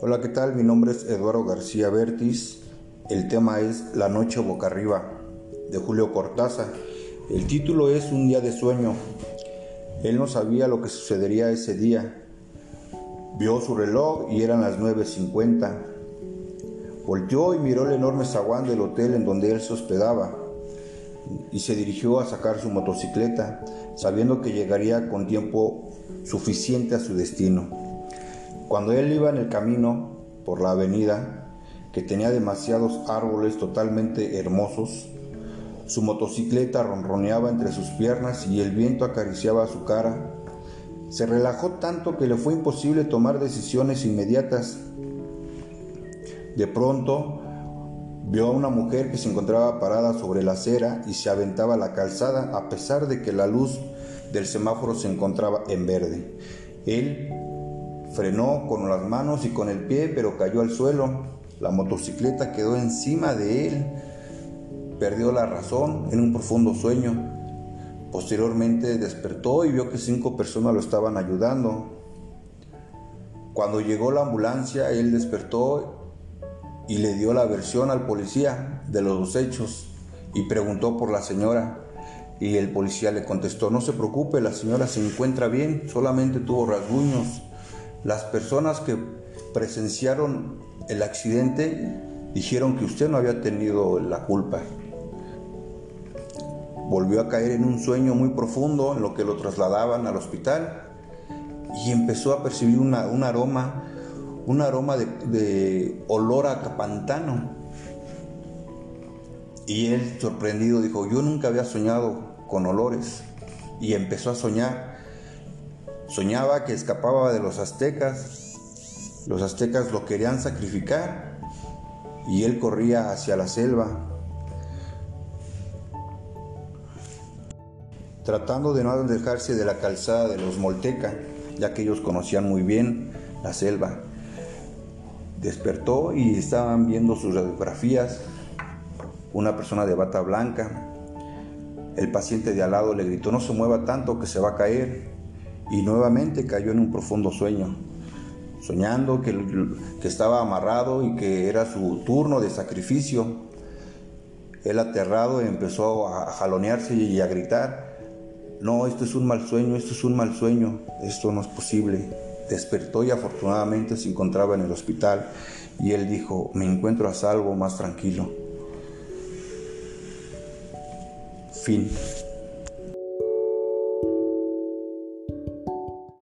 Hola, ¿qué tal? Mi nombre es Eduardo García Bertis. El tema es La noche boca arriba de Julio Cortázar. El título es Un día de sueño. Él no sabía lo que sucedería ese día. Vio su reloj y eran las 9.50. Volteó y miró el enorme zaguán del hotel en donde él se hospedaba y se dirigió a sacar su motocicleta, sabiendo que llegaría con tiempo suficiente a su destino. Cuando él iba en el camino por la avenida, que tenía demasiados árboles totalmente hermosos, su motocicleta ronroneaba entre sus piernas y el viento acariciaba su cara. Se relajó tanto que le fue imposible tomar decisiones inmediatas. De pronto, Vio a una mujer que se encontraba parada sobre la acera y se aventaba la calzada a pesar de que la luz del semáforo se encontraba en verde. Él frenó con las manos y con el pie, pero cayó al suelo. La motocicleta quedó encima de él. Perdió la razón en un profundo sueño. Posteriormente despertó y vio que cinco personas lo estaban ayudando. Cuando llegó la ambulancia, él despertó y le dio la versión al policía de los hechos y preguntó por la señora. Y el policía le contestó, no se preocupe, la señora se encuentra bien, solamente tuvo rasguños. Las personas que presenciaron el accidente dijeron que usted no había tenido la culpa. Volvió a caer en un sueño muy profundo en lo que lo trasladaban al hospital y empezó a percibir un aroma un aroma de, olor a pantano. Y él, sorprendido, dijo, yo nunca había soñado con olores. Y empezó a soñar. Soñaba que escapaba de los aztecas. Los aztecas lo querían sacrificar. Y él corría hacia la selva. Tratando de no alejarse de la calzada de los Molteca, ya que ellos conocían muy bien la selva. Despertó y estaban viendo sus radiografías. Una persona de bata blanca. El paciente de al lado le gritó, no se mueva tanto que se va a caer. Y nuevamente cayó en un profundo sueño, soñando que, estaba amarrado y que era su turno de sacrificio. Él aterrado empezó a jalonearse y a gritar, no, esto es un mal sueño, esto es un mal sueño, esto no es posible. Despertó y afortunadamente se encontraba en el hospital y él dijo, me encuentro a salvo, más tranquilo. Fin.